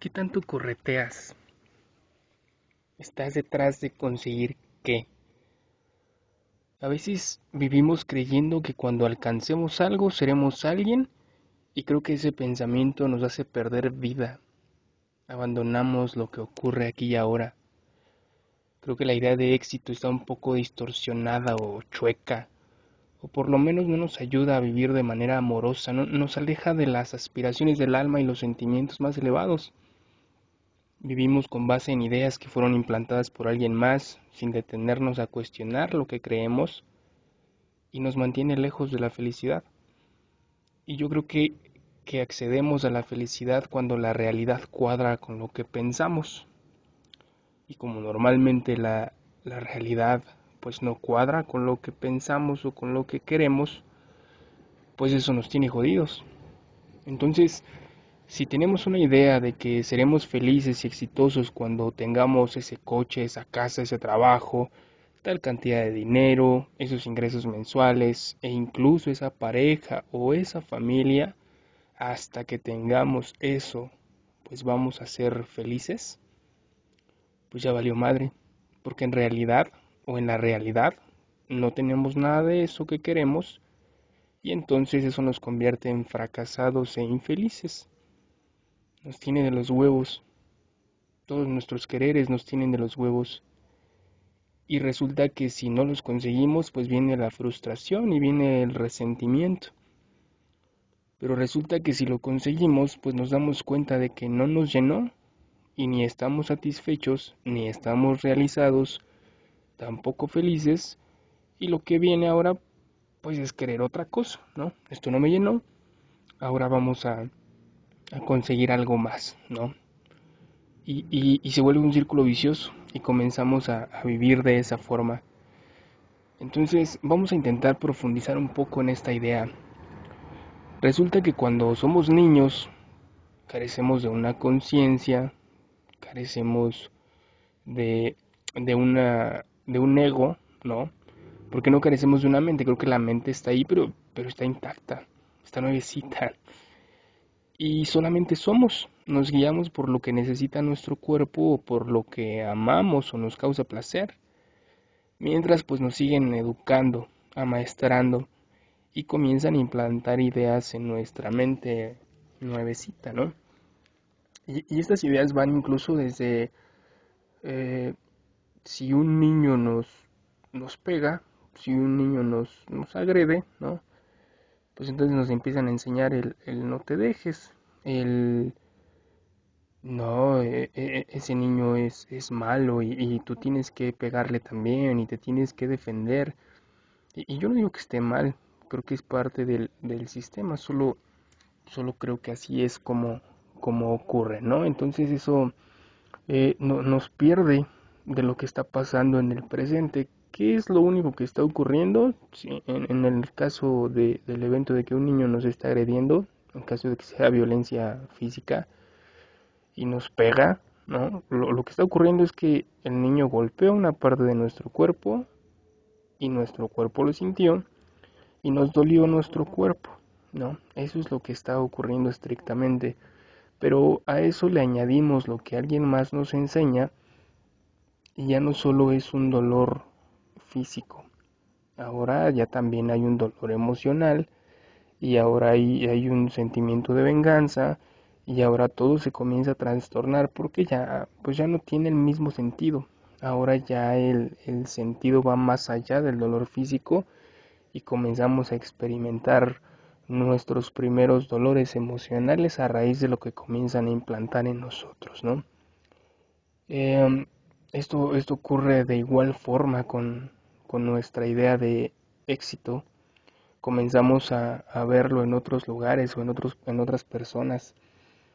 ¿Qué tanto correteas? ¿Estás detrás de conseguir qué? A veces vivimos creyendo que cuando alcancemos algo seremos alguien y creo que ese pensamiento nos hace perder vida. Abandonamos lo que ocurre aquí y ahora. Creo que la idea de éxito está un poco distorsionada o chueca o por lo menos no nos ayuda a vivir de manera amorosa, no, nos aleja de las aspiraciones del alma y los sentimientos más elevados. Vivimos con base en ideas que fueron implantadas por alguien más, sin detenernos a cuestionar lo que creemos, y nos mantiene lejos de la felicidad. Y yo creo que, que accedemos a la felicidad cuando la realidad cuadra con lo que pensamos. Y como normalmente la, la realidad pues no cuadra con lo que pensamos o con lo que queremos, pues eso nos tiene jodidos. Entonces, si tenemos una idea de que seremos felices y exitosos cuando tengamos ese coche, esa casa, ese trabajo, tal cantidad de dinero, esos ingresos mensuales e incluso esa pareja o esa familia, hasta que tengamos eso, pues vamos a ser felices, pues ya valió madre, porque en realidad o en la realidad no tenemos nada de eso que queremos y entonces eso nos convierte en fracasados e infelices. Nos tiene de los huevos. Todos nuestros quereres nos tienen de los huevos. Y resulta que si no los conseguimos, pues viene la frustración y viene el resentimiento. Pero resulta que si lo conseguimos, pues nos damos cuenta de que no nos llenó y ni estamos satisfechos, ni estamos realizados, tampoco felices y lo que viene ahora pues es querer otra cosa, ¿no? Esto no me llenó, ahora vamos a, a conseguir algo más, ¿no? Y, y, se vuelve un círculo vicioso y comenzamos a, a vivir de esa forma. Entonces vamos a intentar profundizar un poco en esta idea. Resulta que cuando somos niños carecemos de una conciencia, carecemos de, de, una, de un ego, ¿no? Porque no carecemos de una mente, creo que la mente está ahí, pero, pero está intacta, está nuevecita. Y solamente somos, nos guiamos por lo que necesita nuestro cuerpo o por lo que amamos o nos causa placer. Mientras pues nos siguen educando, amaestrando y comienzan a implantar ideas en nuestra mente nuevecita, ¿no? Y, estas ideas van incluso desde eh, si un niño nos, nos pega, si un niño nos, nos agrede, ¿no? Pues entonces nos empiezan a enseñar el, el no te dejes, el no, e, e, ese niño es, es malo y, tú tienes que pegarle también y te tienes que defender. Y, yo no digo que esté mal, creo que es parte del, del sistema, solo, solo creo que así es como, como ocurre, ¿no? Entonces eso eh, no, nos pierde de lo que está pasando en el presente. ¿Qué es lo único que está ocurriendo? en, el caso del evento de que un niño nos está agrediendo, en caso de que sea violencia física y nos pega, ¿no? Lo, lo que está ocurriendo es que el niño golpea una parte de nuestro cuerpo y nuestro cuerpo lo sintió y nos dolió nuestro cuerpo, ¿no? Eso es lo que está ocurriendo estrictamente. Pero a eso le añadimos lo que alguien más nos enseña y ya no solo es un dolor físico, ahora ya también hay un dolor emocional y ahora hay, hay un sentimiento de venganza y ahora todo se comienza a trastornar porque ya pues ya no tiene el mismo sentido ahora ya el, el sentido va más allá del dolor físico y comenzamos a experimentar nuestros primeros dolores emocionales a raíz de lo que comienzan a implantar en nosotros ¿no? Eh, esto, esto ocurre de igual forma con, nuestra idea de éxito. Comenzamos a, verlo en otros lugares o en, otros, en otras personas.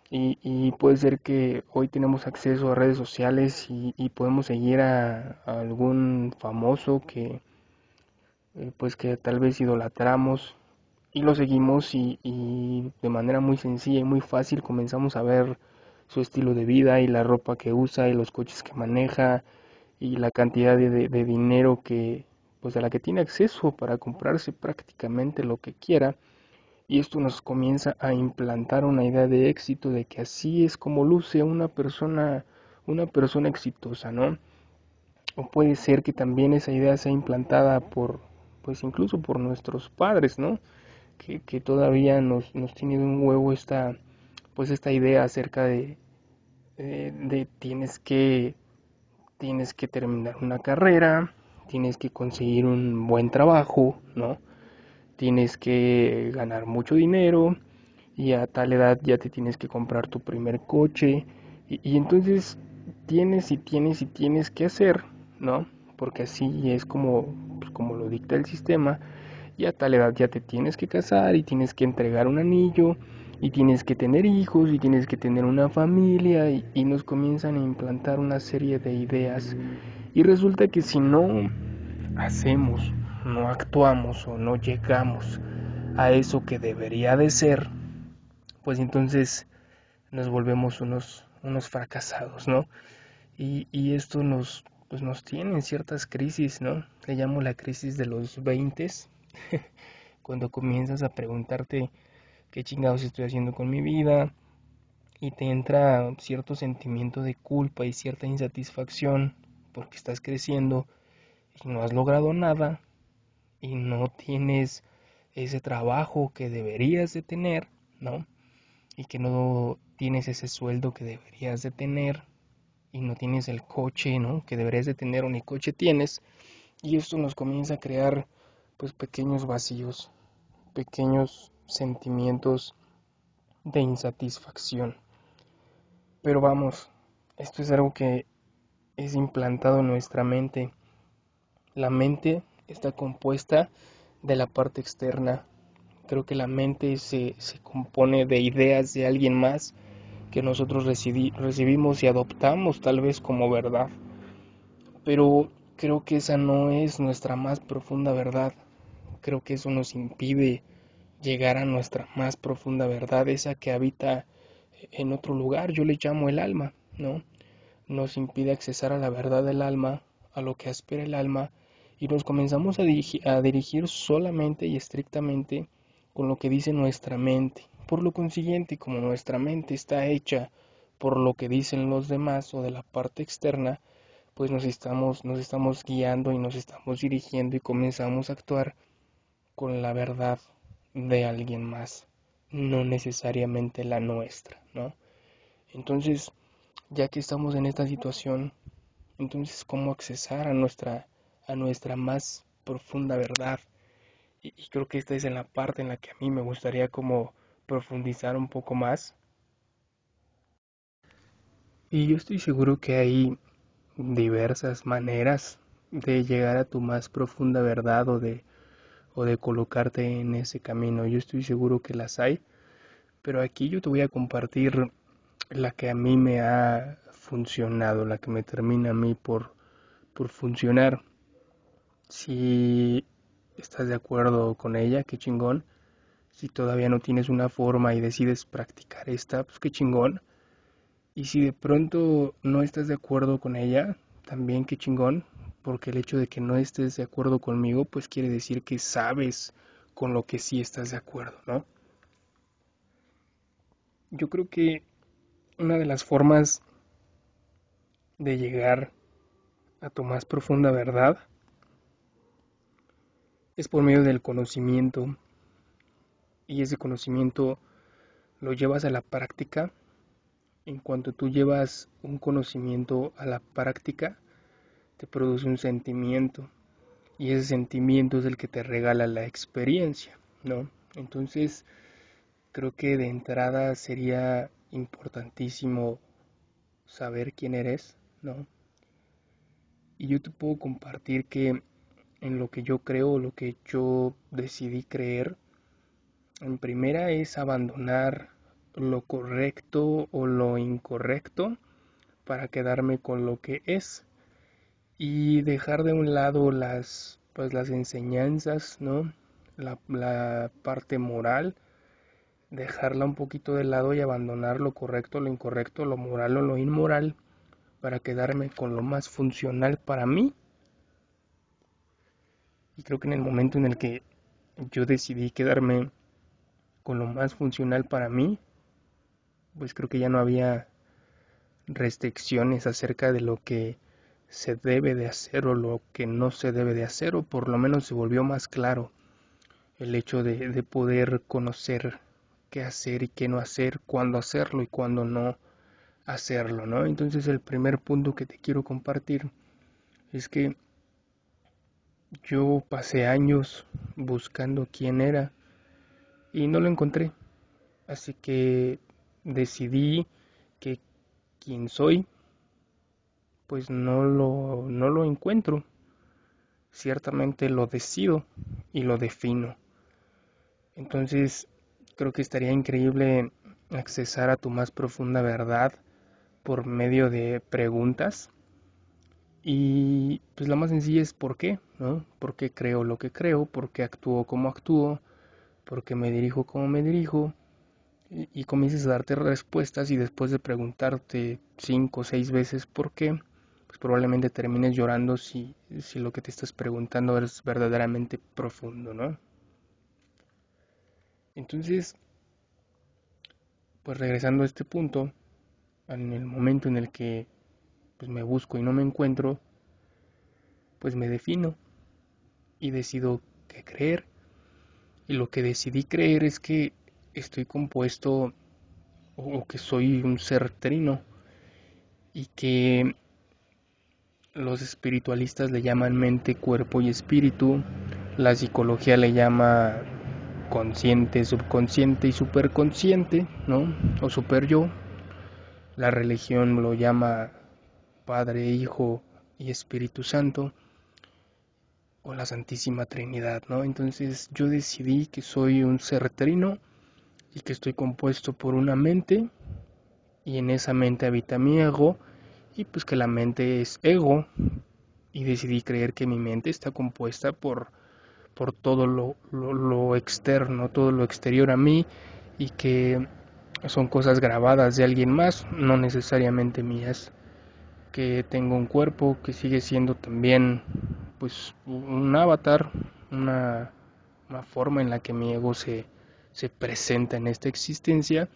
Y, puede ser que hoy tenemos acceso a redes sociales y, podemos seguir a, algún famoso que eh, pues que tal vez idolatramos y lo seguimos y, y de manera muy sencilla y muy fácil comenzamos a ver su estilo de vida y la ropa que usa y los coches que maneja y la cantidad de, dinero que pues a la que tiene acceso para comprarse prácticamente lo que quiera Y esto nos comienza a implantar una idea de éxito, de que así es como luce una persona, una persona exitosa, ¿no? O puede ser que también esa idea sea implantada por, pues incluso por nuestros padres, ¿no? Que, que todavía nos, nos tiene de un huevo esta, pues esta idea acerca de, de, de tienes que, tienes que terminar una carrera, tienes que conseguir un buen trabajo, ¿no? Tienes que ganar mucho dinero y a tal edad ya te tienes que comprar tu primer coche y, entonces tienes y tienes y tienes que hacer, ¿no? Porque así es como, pues, como lo dicta el sistema y a tal edad ya te tienes que casar y tienes que entregar un anillo y tienes que tener hijos y tienes que tener una familia y, y nos comienzan a implantar una serie de ideas y resulta que si no hacemos, no actuamos o no llegamos a eso que debería de ser, pues entonces nos volvemos unos, unos fracasados, ¿no? Y, y esto nos, pues nos tiene en ciertas crisis, ¿no? Le llamo la crisis de los 20, cuando comienzas a preguntarte qué chingados estoy haciendo con mi vida y te entra cierto sentimiento de culpa y cierta insatisfacción porque estás creciendo y no has logrado nada y no tienes ese trabajo que deberías de tener, ¿no? Y que no tienes ese sueldo que deberías de tener y no tienes el coche, ¿no? Que deberías de tener o ni coche tienes. Y esto nos comienza a crear pues pequeños vacíos, pequeños sentimientos de insatisfacción. Pero vamos, esto es algo que es implantado en nuestra mente. La mente está compuesta de la parte externa. Creo que la mente se, se compone de ideas de alguien más que nosotros recibimos y adoptamos tal vez como verdad. Pero creo que esa no es nuestra más profunda verdad. Creo que eso nos impide llegar a nuestra más profunda verdad, esa que habita en otro lugar. Yo le llamo el alma, ¿no? Nos impide accesar a la verdad del alma, a lo que aspira el alma, y nos comenzamos a dirigir, a dirigir solamente y estrictamente con lo que dice nuestra mente. Por lo consiguiente, como nuestra mente está hecha por lo que dicen los demás o de la parte externa, pues nos estamos, nos estamos guiando y nos estamos dirigiendo y comenzamos a actuar con la verdad de alguien más, no necesariamente la nuestra, ¿no? Entonces, ya que estamos en esta situación, entonces cómo accesar a nuestra a nuestra más profunda verdad. Y, creo que esta es en la parte en la que a mí me gustaría como profundizar un poco más. Y yo estoy seguro que hay diversas maneras de llegar a tu más profunda verdad o de, o de colocarte en ese camino. Yo estoy seguro que las hay, pero aquí yo te voy a compartir la que a mí me ha funcionado, la que me termina a mí por, por funcionar. Si estás de acuerdo con ella, qué chingón. Si todavía no tienes una forma y decides practicar esta, pues qué chingón. Y si de pronto no estás de acuerdo con ella, también qué chingón, porque el hecho de que no estés de acuerdo conmigo, pues quiere decir que sabes con lo que sí estás de acuerdo, ¿no? Yo creo que una de las formas de llegar a tu más profunda verdad es por medio del conocimiento y ese conocimiento lo llevas a la práctica en cuanto tú llevas un conocimiento a la práctica, te produce un sentimiento y ese sentimiento es el que te regala la experiencia, ¿no? Entonces, creo que de entrada sería importantísimo saber quién eres, ¿no? Y yo te puedo compartir que en lo que yo creo, lo que yo decidí creer, en primera es abandonar lo correcto o lo incorrecto para quedarme con lo que es y dejar de un lado las pues las enseñanzas no la, la parte moral dejarla un poquito de lado y abandonar lo correcto lo incorrecto lo moral o lo inmoral para quedarme con lo más funcional para mí. Y creo que en el momento en el que yo decidí quedarme con lo más funcional para mí, pues creo que ya no había restricciones acerca de lo que se debe de hacer o lo que no se debe de hacer, o por lo menos se volvió más claro el hecho de, de poder conocer qué hacer y qué no hacer, cuándo hacerlo y cuándo no hacerlo, ¿no? Entonces el primer punto que te quiero compartir es que yo pasé años buscando quién era y no lo encontré. Así que decidí que quien soy, pues no lo, no lo encuentro. Ciertamente lo decido y lo defino. Entonces, creo que estaría increíble accesar a tu más profunda verdad por medio de preguntas. Y pues la más sencilla es por qué, ¿no? ¿Por qué creo lo que creo? ¿Por qué actúo como actúo? ¿Por qué me dirijo como me dirijo? Y, y comiences a darte respuestas y después de preguntarte cinco o seis veces por qué, probablemente termines llorando si, si lo que te estás preguntando es verdaderamente profundo, ¿no? Entonces, pues regresando a este punto, en el momento en el que pues me busco y no me encuentro, pues me defino y decido qué creer. Y lo que decidí creer es que estoy compuesto o que soy un ser trino y que los espiritualistas le llaman mente, cuerpo y espíritu, la psicología le llama consciente, subconsciente y superconsciente, ¿no? O super yo. La religión lo llama Padre, Hijo y Espíritu Santo o la Santísima Trinidad, ¿no? Entonces yo decidí que soy un ser trino y que estoy compuesto por una mente y en esa mente habita mi ego y pues que la mente es ego y decidí creer que mi mente está compuesta por por todo lo, lo, externo, todo lo exterior a mí y que son cosas grabadas de alguien más, no necesariamente mías, que tengo un cuerpo que sigue siendo también pues un avatar, una, una forma en la que mi ego se, se presenta en esta existencia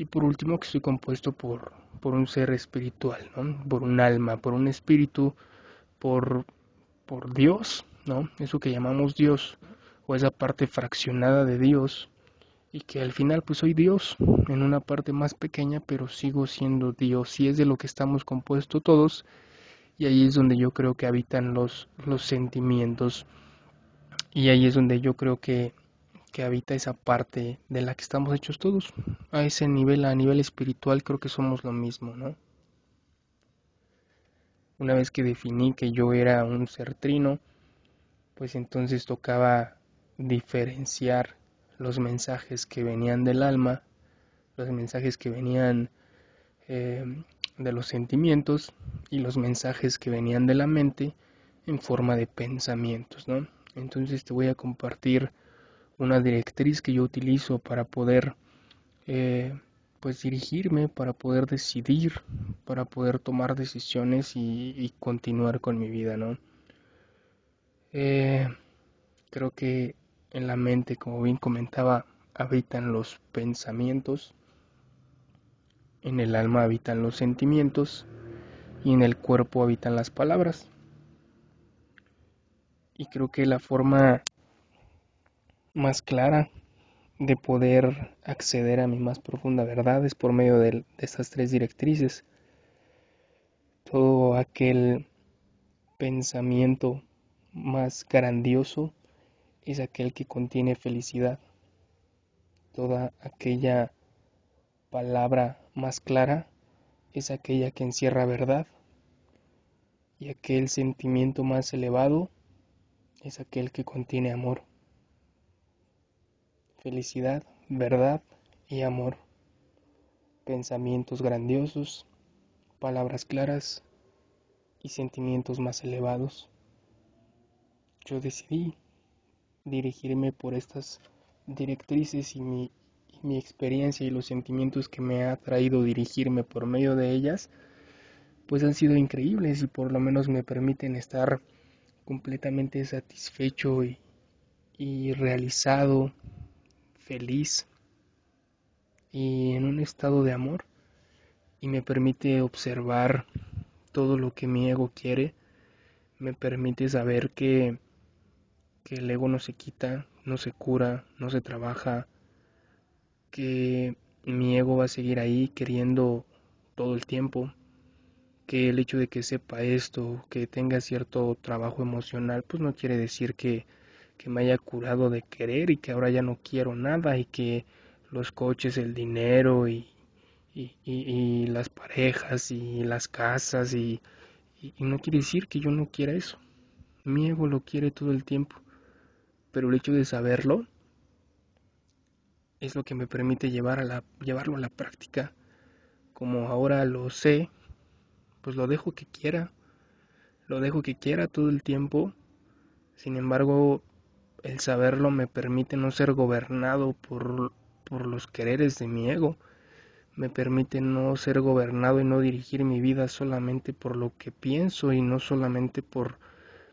y por último que estoy compuesto por, por un ser espiritual, ¿no? por un alma, por un espíritu, por, por Dios, ¿no? Eso que llamamos Dios o esa parte fraccionada de Dios y que al final pues soy Dios en una parte más pequeña pero sigo siendo Dios y es de lo que estamos compuestos todos y ahí es donde yo creo que habitan los, los sentimientos y ahí es donde yo creo que, que habita esa parte de la que estamos hechos todos a ese nivel, a nivel espiritual creo que somos lo mismo, ¿no? Una vez que definí que yo era un ser trino, pues entonces tocaba diferenciar los mensajes que venían del alma, los mensajes que venían eh, de los sentimientos y los mensajes que venían de la mente en forma de pensamientos, ¿no? Entonces te voy a compartir una directriz que yo utilizo para poder eh, pues dirigirme, para poder decidir, para poder tomar decisiones y, continuar con mi vida, ¿no? Eh, creo que en la mente, como bien comentaba, habitan los pensamientos, en el alma habitan los sentimientos y en el cuerpo habitan las palabras. Y creo que la forma más clara de poder acceder a mi más profunda verdad es por medio de, estas tres directrices. Todo aquel pensamiento más grandioso es aquel que contiene felicidad. Toda aquella palabra más clara es aquella que encierra verdad. Y aquel sentimiento más elevado es aquel que contiene amor. Felicidad, verdad y amor. Pensamientos grandiosos, palabras claras y sentimientos más elevados yo decidí dirigirme por estas directrices y mi, experiencia y los sentimientos que me ha traído dirigirme por medio de ellas, pues han sido increíbles y por lo menos me permiten estar completamente satisfecho y realizado, feliz y en un estado de amor y me permite observar todo lo que mi ego quiere, me permite saber que, que el ego no se quita, no se cura, no se trabaja, que mi ego va a seguir ahí queriendo todo el tiempo, que el hecho de que sepa esto, que tenga cierto trabajo emocional, pues no quiere decir que, que me haya curado de querer y que ahora ya no quiero nada y que los coches, el dinero y, y, y, las parejas y las casas y, y no quiere decir que yo no quiera eso. Mi ego lo quiere todo el tiempo, pero el hecho de saberlo es lo que me permite llevar a la, llevarlo a la práctica. Como ahora lo sé, pues lo dejo que quiera, lo dejo que quiera todo el tiempo. Sin embargo, el saberlo me permite no ser gobernado por, por los quereres de mi ego. Me permite no ser gobernado y no dirigir mi vida solamente por lo que pienso y no solamente por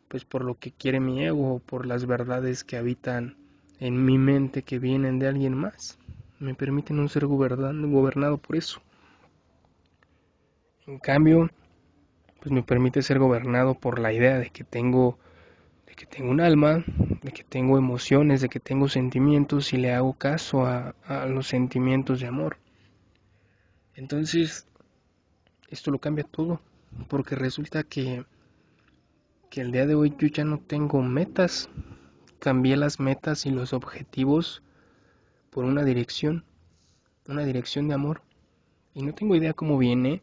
pues por lo que quiere mi ego o por las verdades que habitan en mi mente que vienen de alguien más. Me permite no ser gobernado por eso. En cambio, pues me permite ser gobernado por la idea de que tengo que tengo un alma, de que tengo emociones, de que tengo sentimientos y le hago caso a, los sentimientos de amor. Entonces, esto lo cambia todo, porque resulta que, que el día de hoy yo ya no tengo metas, cambié las metas y los objetivos por una dirección, una dirección de amor. Y no tengo idea cómo viene,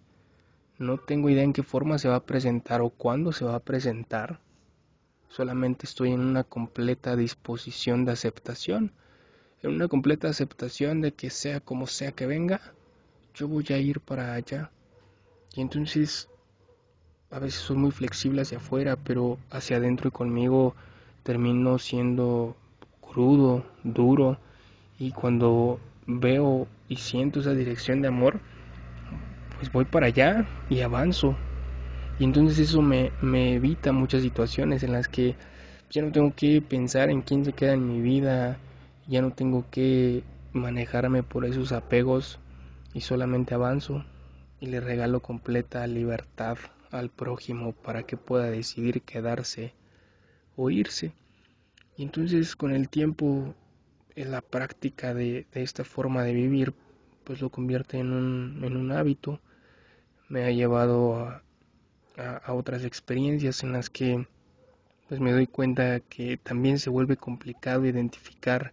no tengo idea en qué forma se va a presentar o cuándo se va a presentar. Solamente estoy en una completa disposición de aceptación, en una completa aceptación de que sea como sea que venga, yo voy a ir para allá. Y entonces a veces soy muy flexible hacia afuera, pero hacia adentro y conmigo termino siendo crudo, duro, y cuando veo y siento esa dirección de amor, pues voy para allá y avanzo. Y entonces eso me, me evita muchas situaciones en las que ya no tengo que pensar en quién se queda en mi vida, ya no tengo que manejarme por esos apegos y solamente avanzo y le regalo completa libertad al prójimo para que pueda decidir quedarse o irse. Y entonces con el tiempo en la práctica de, de, esta forma de vivir pues lo convierte en un, en un hábito. Me ha llevado a, a, otras experiencias en las que pues me doy cuenta que también se vuelve complicado identificar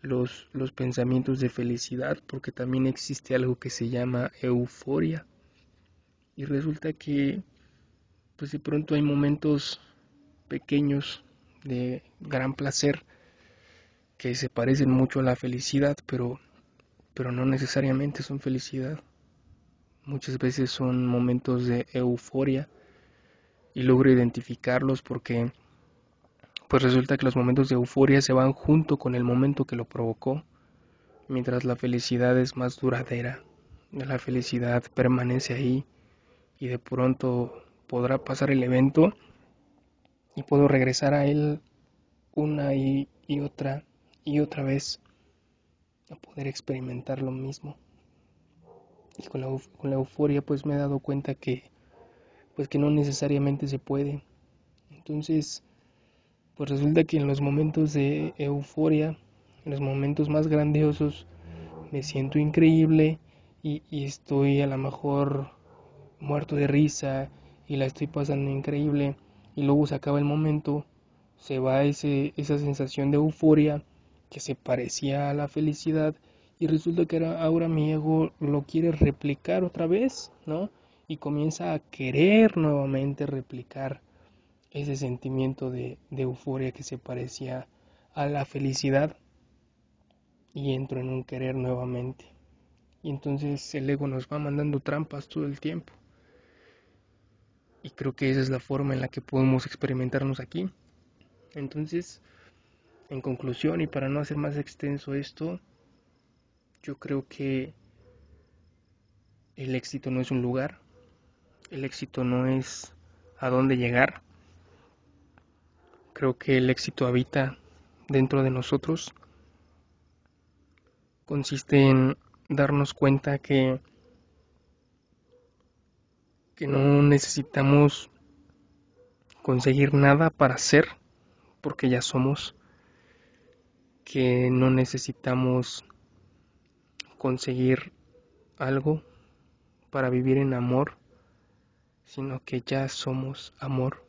los, los pensamientos de felicidad porque también existe algo que se llama euforia. Y resulta que pues de pronto hay momentos pequeños de gran placer que se parecen mucho a la felicidad pero pero no necesariamente son felicidad muchas veces son momentos de euforia y logro identificarlos porque pues resulta que los momentos de euforia se van junto con el momento que lo provocó, mientras la felicidad es más duradera. La felicidad permanece ahí y de pronto podrá pasar el evento y puedo regresar a él una y, y otra y otra vez a poder experimentar lo mismo. Y con la, con la euforia pues me he dado cuenta que pues que no necesariamente se puede. Entonces, pues resulta que en los momentos de euforia, en los momentos más grandiosos, me siento increíble y, y, estoy a lo mejor muerto de risa y la estoy pasando increíble y luego se acaba el momento, se va ese, esa sensación de euforia que se parecía a la felicidad y resulta que ahora mi ego lo quiere replicar otra vez, ¿no? Y comienza a querer nuevamente replicar ese sentimiento de, de, euforia que se parecía a la felicidad y entro en un querer nuevamente. Y entonces el ego nos va mandando trampas todo el tiempo. Y creo que esa es la forma en la que podemos experimentarnos aquí. Entonces, en conclusión y para no hacer más extenso esto, yo creo que el éxito no es un lugar, el éxito no es a dónde llegar, Creo que el éxito habita dentro de nosotros. Consiste en darnos cuenta que, que no necesitamos conseguir nada para ser, porque ya somos, que no necesitamos conseguir algo para vivir en amor, sino que ya somos amor.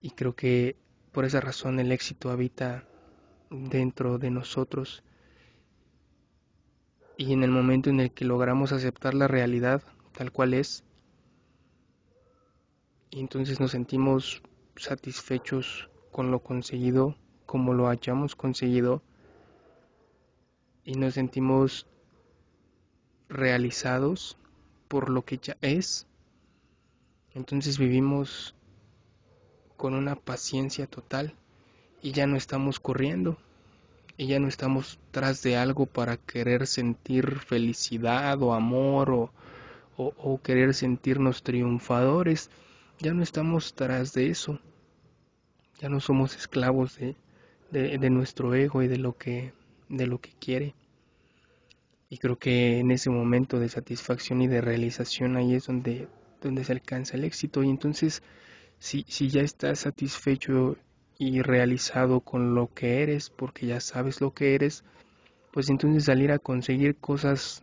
Y creo que por esa razón el éxito habita dentro de nosotros. Y en el momento en el que logramos aceptar la realidad tal cual es, y entonces nos sentimos satisfechos con lo conseguido, como lo hayamos conseguido, y nos sentimos realizados por lo que ya es, entonces vivimos con una paciencia total y ya no estamos corriendo y ya no estamos tras de algo para querer sentir felicidad o amor o, o, querer sentirnos triunfadores, ya no estamos tras de eso, ya no somos esclavos de, de, de nuestro ego y de lo que, de lo que quiere. Y creo que en ese momento de satisfacción y de realización ahí es donde, donde se alcanza el éxito. Y entonces, si, si ya estás satisfecho y realizado con lo que eres, porque ya sabes lo que eres, pues entonces salir a conseguir cosas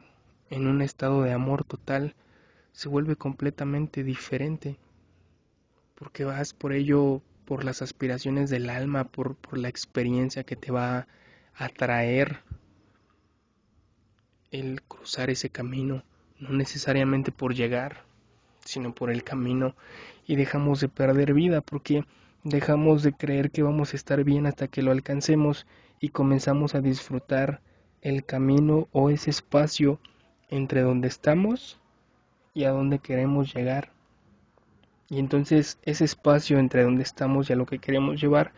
en un estado de amor total se vuelve completamente diferente. Porque vas por ello, por las aspiraciones del alma, por, por la experiencia que te va a traer el cruzar ese camino, no necesariamente por llegar, sino por el camino, y dejamos de perder vida porque dejamos de creer que vamos a estar bien hasta que lo alcancemos y comenzamos a disfrutar el camino o ese espacio entre donde estamos y a donde queremos llegar. Y entonces ese espacio entre donde estamos y a lo que queremos llevar,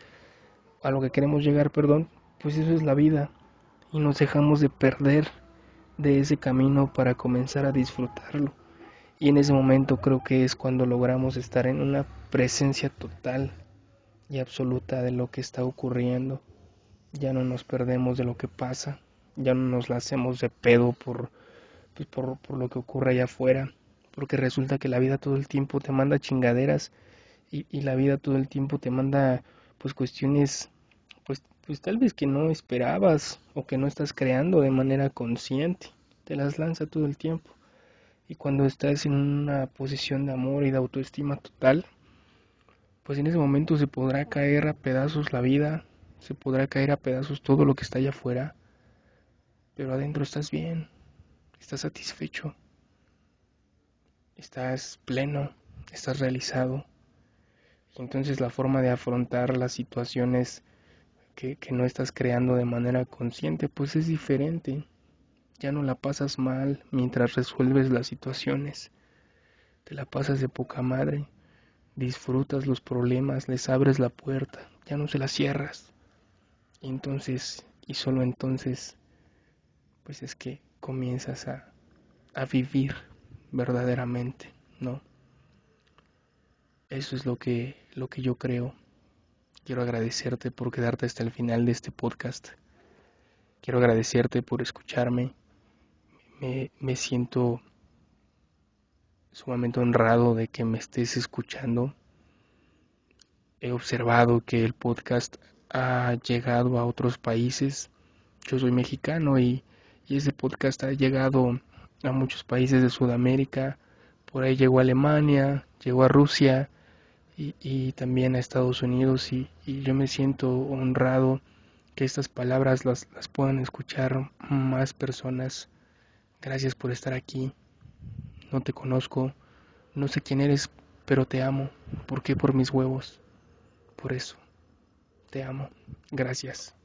a lo que queremos llegar, perdón, pues eso es la vida y nos dejamos de perder de ese camino para comenzar a disfrutarlo. Y en ese momento creo que es cuando logramos estar en una presencia total y absoluta de lo que está ocurriendo. Ya no nos perdemos de lo que pasa, ya no nos la hacemos de pedo por, pues por, por lo que ocurre allá afuera, porque resulta que la vida todo el tiempo te manda chingaderas y, y la vida todo el tiempo te manda pues cuestiones pues, tal vez que no esperabas o que no estás creando de manera consciente. Te las lanza todo el tiempo. Y cuando estás en una posición de amor y de autoestima total, pues en ese momento se podrá caer a pedazos la vida, se podrá caer a pedazos todo lo que está allá afuera, pero adentro estás bien, estás satisfecho, estás pleno, estás realizado. Entonces la forma de afrontar las situaciones que, no estás creando de manera consciente, pues es diferente. Ya no la pasas mal mientras resuelves las situaciones. Te la pasas de poca madre. Disfrutas los problemas, les abres la puerta, ya no se la cierras. Y entonces, y solo entonces, pues es que comienzas a, a vivir verdaderamente, ¿no? Eso es lo que, lo que yo creo. Quiero agradecerte por quedarte hasta el final de este podcast. Quiero agradecerte por escucharme. Me, me siento sumamente honrado de que me estés escuchando. He observado que el podcast ha llegado a otros países. Yo soy mexicano y, y ese podcast ha llegado a muchos países de Sudamérica. Por ahí llegó a Alemania, llegó a Rusia, y, también a Estados Unidos y, yo me siento honrado que estas palabras las, las puedan escuchar más personas. Gracias por estar aquí. No te conozco, no sé quién eres, pero te amo. ¿Por qué? Por mis huevos. Por eso. Te amo. Gracias.